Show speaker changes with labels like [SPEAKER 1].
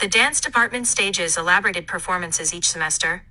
[SPEAKER 1] The dance department stages elaborated performances each semester,